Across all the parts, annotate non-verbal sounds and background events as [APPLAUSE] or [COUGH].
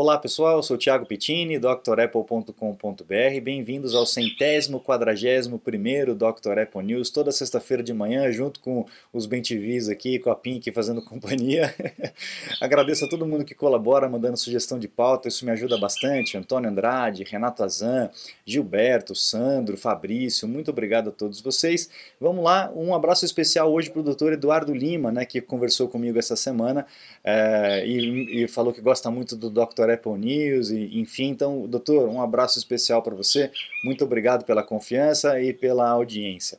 Olá pessoal, eu sou Thiago Pittini, drapple.com.br. Bem-vindos ao centésimo, quadragésimo primeiro Dr. Apple News, toda sexta-feira de manhã, junto com os BenTVs aqui, com a Pink fazendo [LAUGHS] companhia. Agradeço a todo mundo que colabora, mandando sugestão de pauta, isso me ajuda bastante. Antônio Andrade, Renato Azan, Gilberto, Sandro, Fabrício, muito obrigado a todos vocês. Vamos lá, um abraço especial hoje para o Dr. Eduardo Lima, né, que conversou comigo essa semana é, e, e falou que gosta muito do Dr. Apple News, e, enfim. Então, doutor, um abraço especial para você. Muito obrigado pela confiança e pela audiência.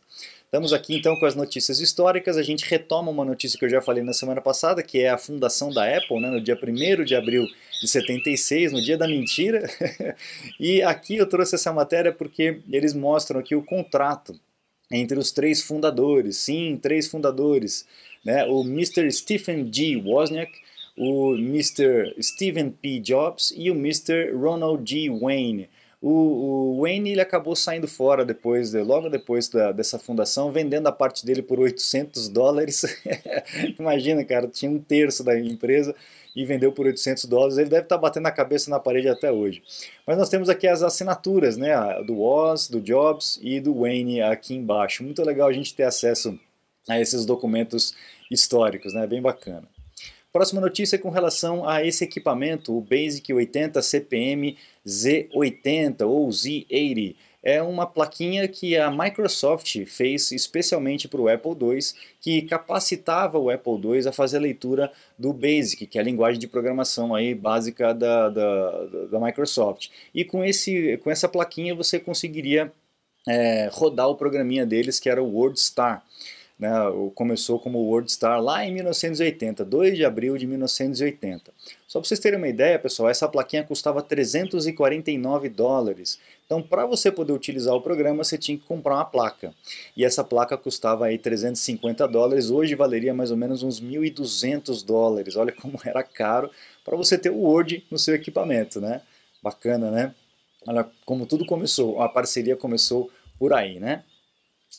Estamos aqui então com as notícias históricas. A gente retoma uma notícia que eu já falei na semana passada, que é a fundação da Apple, né, no dia 1 de abril de 76, no dia da mentira. [LAUGHS] e aqui eu trouxe essa matéria porque eles mostram aqui o contrato entre os três fundadores. Sim, três fundadores. Né, o Mr. Stephen G. Wozniak, o Mr. Stephen P. Jobs e o Mr. Ronald G. Wayne. O, o, Wayne ele acabou saindo fora depois, de, logo depois da, dessa fundação, vendendo a parte dele por 800 dólares. [LAUGHS] Imagina, cara, tinha um terço da empresa e vendeu por 800 dólares. Ele deve estar batendo a cabeça na parede até hoje. Mas nós temos aqui as assinaturas, né, do Oz, do Jobs e do Wayne aqui embaixo. Muito legal a gente ter acesso a esses documentos históricos, né, bem bacana. Próxima notícia é com relação a esse equipamento, o Basic 80 CPM Z80 ou Z80. É uma plaquinha que a Microsoft fez especialmente para o Apple II, que capacitava o Apple II a fazer a leitura do BASIC, que é a linguagem de programação aí básica da, da, da Microsoft. E com, esse, com essa plaquinha você conseguiria é, rodar o programinha deles, que era o WordStar né, começou como WordStar lá em 1980, 2 de abril de 1980. Só para vocês terem uma ideia, pessoal, essa plaquinha custava 349 dólares. Então, para você poder utilizar o programa, você tinha que comprar uma placa. E essa placa custava aí 350 dólares, hoje valeria mais ou menos uns 1.200 dólares. Olha como [LAUGHS] era caro para você ter o Word no seu equipamento, né? Bacana, né? Olha como tudo começou, a parceria começou por aí, né?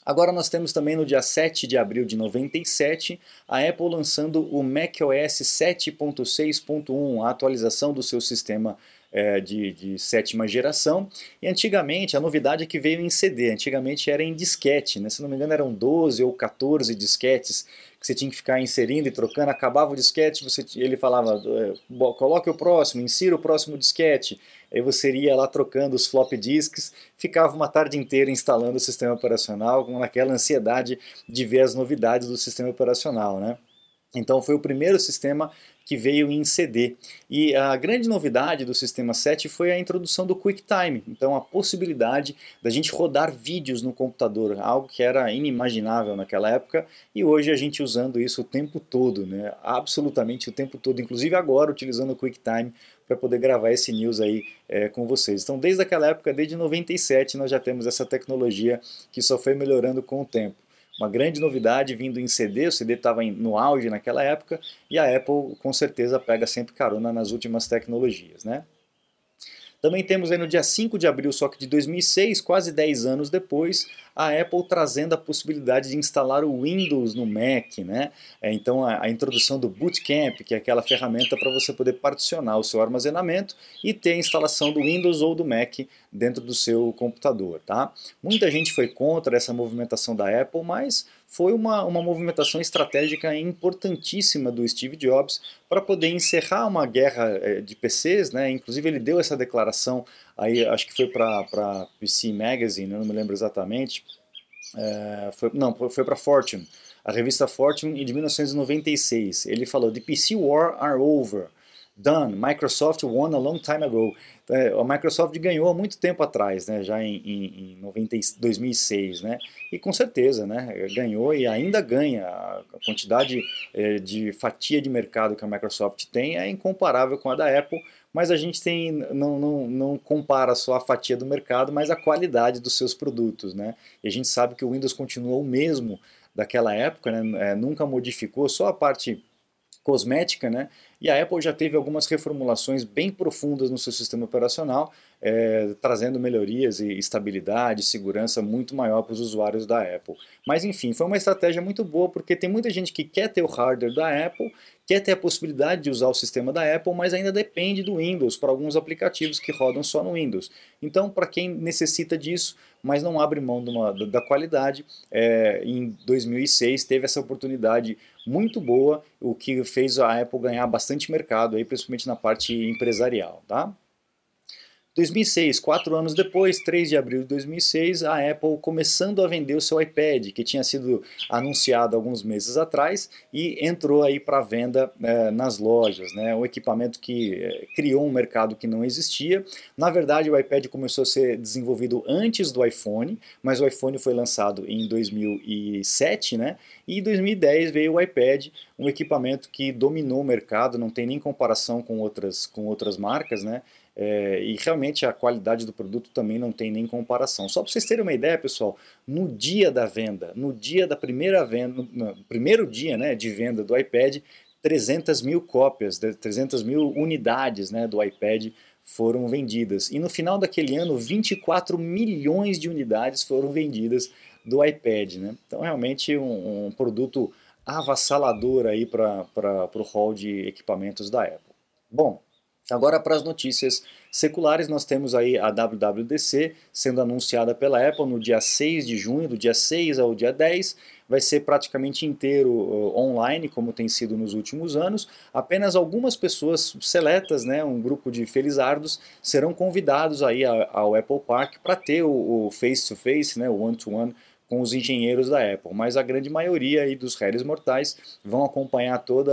Agora nós temos também no dia 7 de abril de 97 a Apple lançando o macOS 7.6.1, a atualização do seu sistema é, de, de, sétima geração. E antigamente a novidade é que veio em CD, antigamente era em disquete, né? se não me engano eram 12 ou 14 disquetes que você tinha que ficar inserindo e trocando, acabava o disquete, você, ele falava, é, coloque o próximo, insira o próximo disquete, aí você ia lá trocando os flop disks, ficava uma tarde inteira instalando o sistema operacional, com aquela ansiedade de ver as novidades do sistema operacional, né? Então foi o primeiro sistema que veio em CD. E a grande novidade do sistema 7 foi a introdução do QuickTime, então a possibilidade da gente rodar vídeos no computador, algo que era inimaginável naquela época, e hoje a gente usando isso o tempo todo, né? absolutamente o tempo todo, inclusive agora utilizando o QuickTime para poder gravar esse news aí é, com vocês. Então desde aquela época, desde 97, nós já temos essa tecnologia que só foi melhorando com o tempo uma grande novidade vindo em CD, o CD estava no auge naquela época, e a Apple com certeza pega sempre carona nas últimas tecnologias. Né? Também temos aí no dia 5 de abril, só que de 2006, quase 10 anos depois, a Apple trazendo a possibilidade de instalar o Windows no Mac, né? É, então a, a, introdução do Bootcamp, que é aquela ferramenta para você poder particionar o seu armazenamento e ter a instalação do Windows ou do Mac dentro do seu computador, tá? Muita gente foi contra essa movimentação da Apple, mas foi uma, uma movimentação estratégica importantíssima do Steve Jobs para poder encerrar uma guerra é, de PCs, né? Inclusive ele deu essa declaração aí, acho que foi para PC Magazine, eu não me lembro exatamente, é, foi, não, foi para Fortune, a revista Fortune de 1996. Ele falou: The PC war are over. Done. Microsoft won a long time ago. É, a Microsoft ganhou há muito tempo atrás, né, já em, em, em 90, 2006, né, e com certeza, né, ganhou e ainda ganha. A quantidade é, de fatia de mercado que a Microsoft tem é incomparável com a da Apple, mas a gente tem, não, não, não compara só a fatia do mercado, mas a qualidade dos seus produtos, né, e a gente sabe que o Windows continua o mesmo daquela época, né, é, nunca modificou, só a parte cosmética, né? E a Apple já teve algumas reformulações bem profundas no seu sistema operacional, é, trazendo melhorias e estabilidade, segurança muito maior para os usuários da Apple. Mas enfim, foi uma estratégia muito boa porque tem muita gente que quer ter o hardware da Apple, quer ter a possibilidade de usar o sistema da Apple, mas ainda depende do Windows para alguns aplicativos que rodam só no Windows. Então, para quem necessita disso, mas não abre mão uma, da qualidade, é, em 2006 teve essa oportunidade muito boa, o que fez a Apple ganhar bastante mercado, aí, principalmente na parte empresarial. Tá? 2006, quatro anos depois, 3 de abril de 2006, a Apple começando a vender o seu iPad, que tinha sido anunciado alguns meses atrás e entrou aí para venda é, nas lojas, né? Um equipamento que é, criou um mercado que não existia. Na verdade, o iPad começou a ser desenvolvido antes do iPhone, mas o iPhone foi lançado em 2007, né? E em 2010 veio o iPad, um equipamento que dominou o mercado, não tem nem comparação com outras, com outras marcas, né? É, e realmente a qualidade do produto também não tem nem comparação. Só para vocês terem uma ideia, pessoal, no dia da venda, no dia da primeira venda, no primeiro dia né, de venda do iPad, 300 mil cópias, 300 mil unidades né, do iPad foram vendidas. E no final daquele ano, 24 milhões de unidades foram vendidas do iPad. Né? Então, realmente, um, um produto avassalador para o hall de equipamentos da Apple. Bom, Agora para as notícias seculares, nós temos aí a WWDC sendo anunciada pela Apple no dia 6 de junho, do dia 6 ao dia 10, vai ser praticamente inteiro uh, online, como tem sido nos últimos anos. Apenas algumas pessoas seletas, né, um grupo de felizardos, serão convidados aí ao Apple Park para ter o face-to-face, -face, né, o one-to-one, -one, com os engenheiros da Apple, mas a grande maioria aí dos réis mortais vão acompanhar todas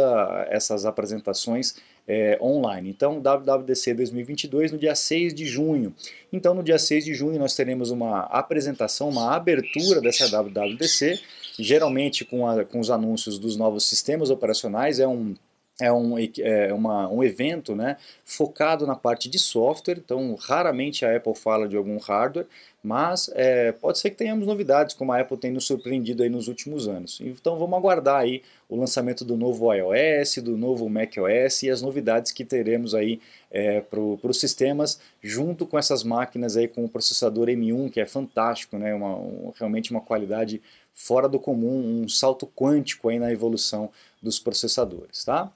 essas apresentações é, online. Então, WWDC 2022 no dia 6 de junho. Então, no dia 6 de junho nós teremos uma apresentação, uma abertura dessa WWDC, geralmente com, a, com os anúncios dos novos sistemas operacionais, é um é um, é uma, um evento né, focado na parte de software, então raramente a Apple fala de algum hardware, mas é, pode ser que tenhamos novidades, como a Apple tem nos surpreendido aí nos últimos anos. Então vamos aguardar aí o lançamento do novo iOS, do novo macOS e as novidades que teremos aí é, para os sistemas, junto com essas máquinas aí com o processador M1, que é fantástico, né, uma, um, realmente uma qualidade fora do comum, um salto quântico aí na evolução dos processadores, tá?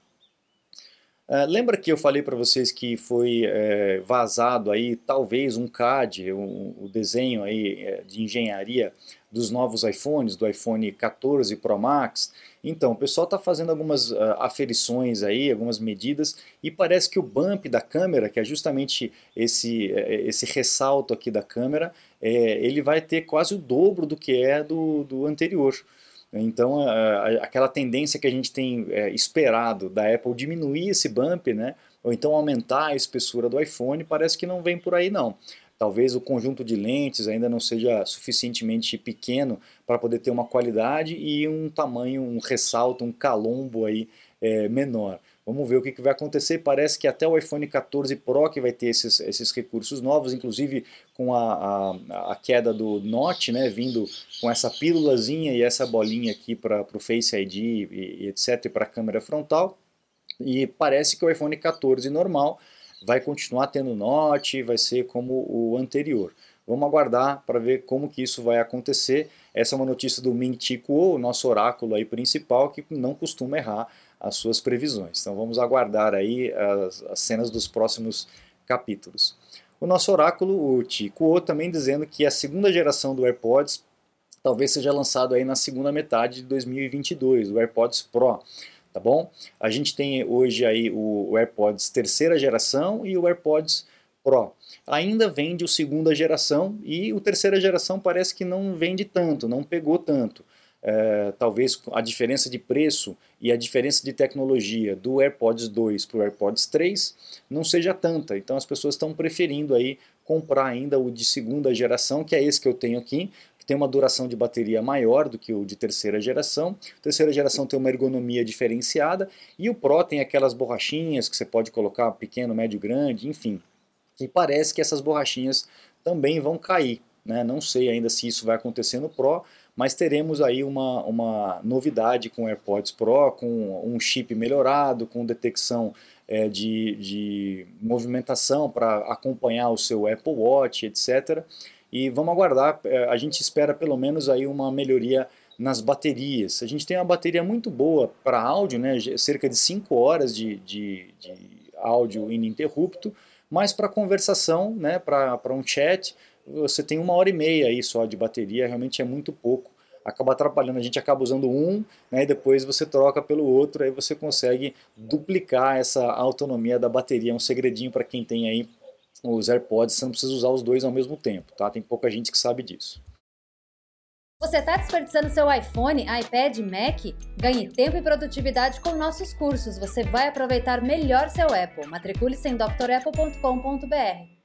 Uh, lembra que eu falei para vocês que foi é, vazado aí talvez um CAD, o, o desenho aí é, de engenharia dos novos iPhones, do iPhone 14 Pro Max? Então, o pessoal está fazendo algumas uh, aferições aí, algumas medidas, e parece que o bump da câmera, que é justamente esse, esse ressalto aqui da câmera, é, ele vai ter quase o dobro do que é do, do anterior. Então, aquela tendência que a gente tem é, esperado da Apple diminuir esse bump, né, ou então aumentar a espessura do iPhone, parece que não vem por aí não. Talvez o conjunto de lentes ainda não seja suficientemente pequeno para poder ter uma qualidade e um tamanho, um ressalto, um calombo aí é, menor. Vamos ver o que, que, vai acontecer. Parece que até o iPhone 14 Pro que vai ter esses, esses recursos novos, inclusive com a, a, a, queda do Note, né, vindo com essa pílulazinha e essa bolinha aqui para o Face ID e, e etc, para a câmera frontal. E parece que o iPhone 14 normal vai continuar tendo Note, vai ser como o anterior. Vamos aguardar para ver como que isso vai acontecer. Essa é uma notícia do Ming Chi Kuo, o nosso oráculo aí principal, que não costuma errar as suas previsões. Então vamos aguardar aí as, as cenas dos próximos capítulos. O nosso oráculo, o Tico, também dizendo que a segunda geração do AirPods talvez seja lançado aí na segunda metade de 2022, o AirPods Pro, tá bom? A gente tem hoje aí o AirPods terceira geração e o AirPods Pro. Ainda vende o segunda geração e o terceira geração parece que não vende tanto, não pegou tanto é, talvez a diferença de preço e a diferença de tecnologia do AirPods 2 para o AirPods 3 não seja tanta. Então as pessoas estão preferindo aí comprar ainda o de segunda geração, que é esse que eu tenho aqui, que tem uma duração de bateria maior do que o de terceira geração. Terceira geração tem uma ergonomia diferenciada e o Pro tem aquelas borrachinhas que você pode colocar pequeno, médio, grande, enfim. E parece que essas borrachinhas também vão cair. Né? Não sei ainda se isso vai acontecer no Pro, mas teremos aí uma, uma novidade com o AirPods Pro, com um chip melhorado, com detecção é, de, de movimentação para acompanhar o seu Apple Watch, etc. E vamos aguardar, é, a gente espera pelo menos aí uma melhoria nas baterias. A gente tem uma bateria muito boa para áudio, né, cerca de 5 horas de, de, de áudio ininterrupto, mas para conversação, né, para um chat, você tem uma hora e meia aí só de bateria, realmente é muito pouco acaba atrapalhando. A gente acaba usando um, né, e depois você troca pelo outro, aí você consegue duplicar essa autonomia da bateria. É um segredinho para quem tem aí os AirPods, você não precisa usar os dois ao mesmo tempo, tá? Tem pouca gente que sabe disso. Você está desperdiçando seu iPhone, iPad, Mac? Ganhe tempo e produtividade com nossos cursos. Você vai aproveitar melhor seu Apple. Matricule-se em drapple.com.br.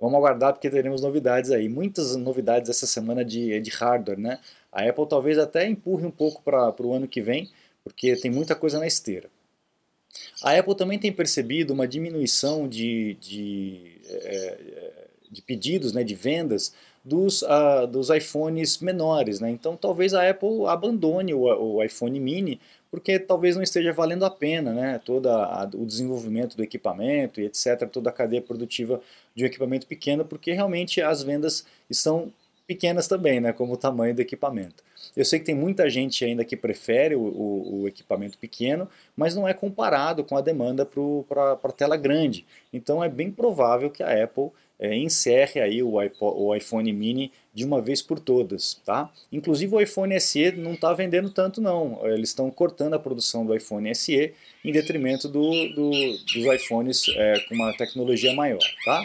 Vamos aguardar porque teremos novidades aí. Muitas novidades essa semana de, de hardware, né? A Apple talvez até empurre um pouco para o ano que vem, porque tem muita coisa na esteira. A Apple também tem percebido uma diminuição de, de, é, de pedidos, né, de vendas dos, uh, dos iPhones menores. Né? Então talvez a Apple abandone o, o iPhone mini porque talvez não esteja valendo a pena, né? Todo o desenvolvimento do equipamento e etc, toda a cadeia produtiva de um equipamento pequeno, porque realmente as vendas estão pequenas também, né? Como o tamanho do equipamento. Eu sei que tem muita gente ainda que prefere o, o, o equipamento pequeno, mas não é comparado com a demanda para tela grande. Então é bem provável que a Apple é, encerre aí o, iPod, o iPhone mini de uma vez por todas, tá? Inclusive o iPhone SE não está vendendo tanto não, eles estão cortando a produção do iPhone SE em detrimento do, do, dos iPhones é, com uma tecnologia maior, tá?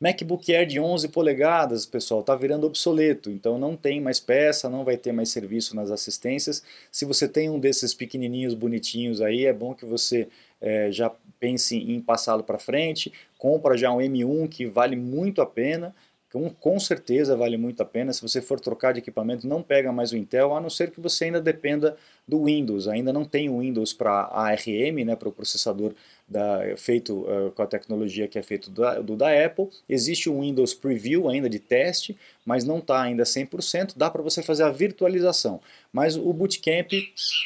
MacBook Air de 11 polegadas, pessoal, está virando obsoleto, então não tem mais peça, não vai ter mais serviço nas assistências. Se você tem um desses pequenininhos bonitinhos aí, é bom que você é, já pense em passá-lo para frente, compra já um M1 que vale muito a pena, com, certeza vale muito a pena. Se você for trocar de equipamento, não pega mais o Intel, a não ser que você ainda dependa do Windows. Ainda não tem o Windows para ARM, né, para o processador da, feito uh, com a tecnologia que é feito da, do da Apple. Existe um Windows Preview ainda de teste, mas não está ainda 100%. Dá para você fazer a virtualização. Mas o Bootcamp,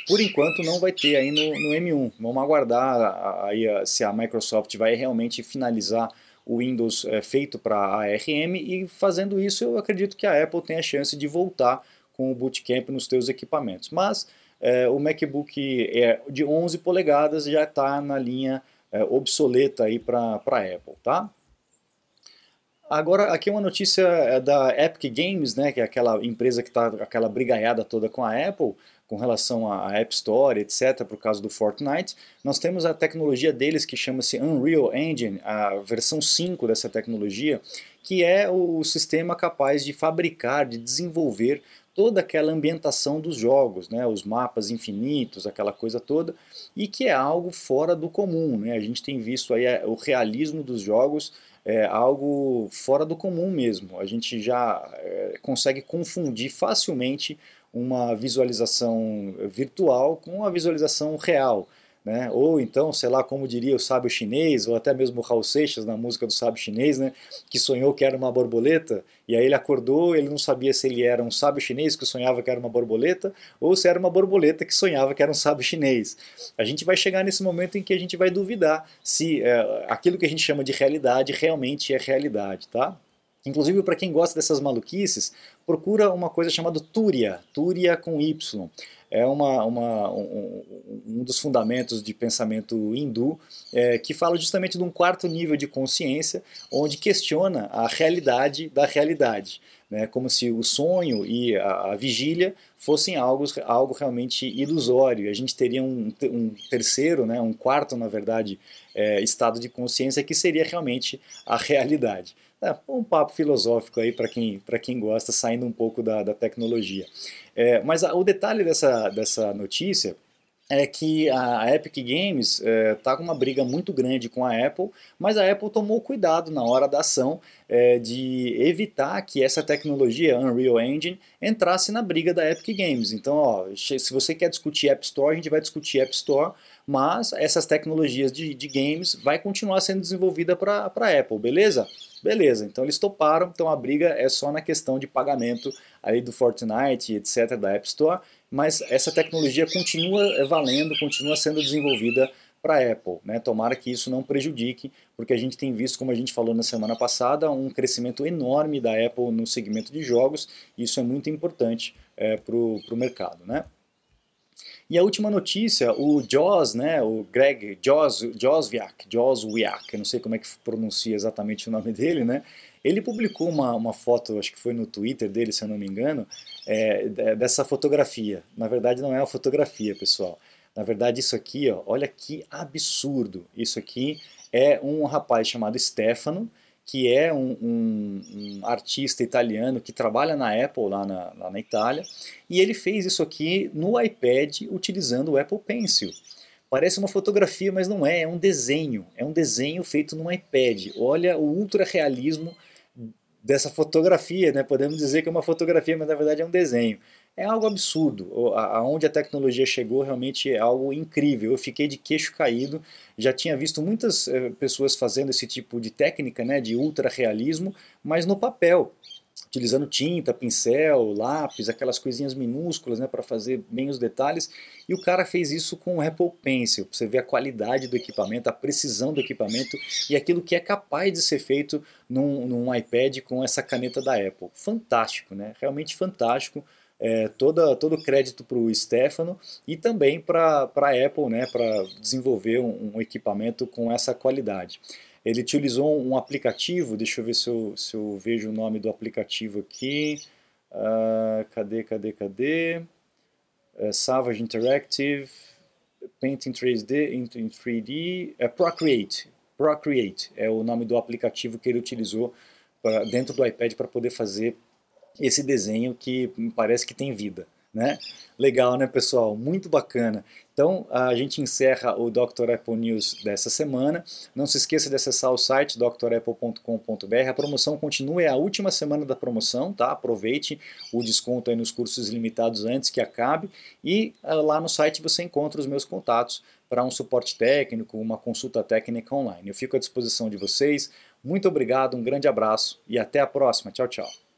por enquanto, não vai ter aí no, no M1. Vamos aguardar aí se a Microsoft vai realmente finalizar o Windows é, feito para ARM e fazendo isso eu acredito que a Apple tem a chance de voltar com o Bootcamp nos seus equipamentos. Mas é, o MacBook é de 11 polegadas já está na linha é, obsoleta aí para a Apple, tá? Agora, aqui uma notícia é da Epic Games, né, que é aquela empresa que está aquela brigaiada toda com a Apple, com relação à App Store, etc., por causa do Fortnite. Nós temos a tecnologia deles que chama-se Unreal Engine, a versão 5 dessa tecnologia, que é o sistema capaz de fabricar, de desenvolver toda aquela ambientação dos jogos, né, os mapas infinitos, aquela coisa toda, e que é algo fora do comum. Né? A gente tem visto aí é, o realismo dos jogos é algo fora do comum mesmo. A gente já é, consegue confundir facilmente uma visualização virtual com uma visualização real. Né? Ou então, sei lá, como diria o sábio chinês, ou até mesmo Raul Seixas na música do sábio chinês, né? que sonhou que era uma borboleta, e aí ele acordou, ele não sabia se ele era um sábio chinês que sonhava que era uma borboleta, ou se era uma borboleta que sonhava que era um sábio chinês. A gente vai chegar nesse momento em que a gente vai duvidar se é, aquilo que a gente chama de realidade realmente é realidade, tá? Inclusive, para quem gosta dessas maluquices, procura uma coisa chamada Túria, Túria com Y. É uma, uma um, um, dos fundamentos de pensamento hindu é, que fala justamente de um quarto nível de consciência, onde questiona a realidade da realidade. Né, como se o sonho e a, a, vigília fossem algo, algo realmente ilusório. A gente teria um, um terceiro, né, um quarto, na verdade, é, estado de consciência que seria realmente a realidade. É, um papo filosófico aí para quem, quem gosta, saindo um pouco da, da tecnologia. É, mas a, o detalhe dessa, dessa notícia é que a Epic Games está é, tá com uma briga muito grande com a Apple, mas a Apple tomou cuidado na hora da ação é, de evitar que essa tecnologia Unreal Engine entrasse na briga da Epic Games. Então, ó, se você quer discutir App Store, a gente vai discutir App Store, mas essas tecnologias de, de games vai continuar sendo desenvolvida para a Apple, beleza? Beleza, então eles toparam, então a briga é só na questão de pagamento aí do Fortnite, etc, da App Store, mas essa tecnologia continua valendo, continua sendo desenvolvida para a Apple. Né? Tomara que isso não prejudique, porque a gente tem visto, como a gente falou na semana passada, um crescimento enorme da Apple no segmento de jogos, e isso é muito importante é, para o mercado. Né? E a última notícia, o Joz, né, o Greg Josviak, Joswiak, eu não sei como é que pronuncia exatamente o nome [LAUGHS] dele, né, ele publicou uma, uma foto, acho que foi no Twitter dele, se eu não me engano, é, dessa fotografia. Na verdade não é uma fotografia, pessoal. Na verdade, isso aqui, ó, olha que absurdo. Isso aqui é um rapaz chamado Stefano, que é um, um, um, artista italiano que trabalha na Apple, lá na, lá na Itália, e ele fez isso aqui no iPad utilizando o Apple Pencil. Parece uma fotografia, mas não é, é um desenho. É um desenho feito no iPad. Olha o ultra realismo dessa fotografia, né? Podemos dizer que é uma fotografia, mas na verdade é um desenho. É algo absurdo. Aonde a tecnologia chegou realmente é algo incrível. Eu fiquei de queixo caído. Já tinha visto muitas eh, pessoas fazendo esse tipo de técnica, né, de ultra realismo, mas no papel utilizando tinta, pincel, lápis, aquelas coisinhas minúsculas né, para fazer bem os detalhes. E o cara fez isso com o Apple Pencil, você ver a qualidade do equipamento, a precisão do equipamento e aquilo que é capaz de ser feito num, num iPad com essa caneta da Apple. Fantástico, né? realmente fantástico. É, toda, todo crédito para o Stefano e também para a Apple, né, para desenvolver um, um equipamento com essa qualidade. Ele utilizou um aplicativo, deixa eu ver se eu, se eu vejo o nome do aplicativo aqui. Uh, cadê, cadê, cadê? Uh, Savage Interactive, Paint in 3D, in, in 3D, é Procreate. Procreate é o nome do aplicativo que ele utilizou pra, dentro do iPad para poder fazer esse desenho que parece que tem vida. Né? Legal, né, pessoal? Muito bacana. Então, a gente encerra o Dr. Apple News dessa semana. Não se esqueça de acessar o site drapple.com.br. A promoção continua, é a última semana da promoção, tá? Aproveite o desconto aí nos cursos limitados antes que acabe. E ah, lá no site você encontra os meus contatos para um suporte técnico, uma consulta técnica online. Eu fico à disposição de vocês. Muito obrigado, um grande abraço e até a próxima. Tchau, tchau.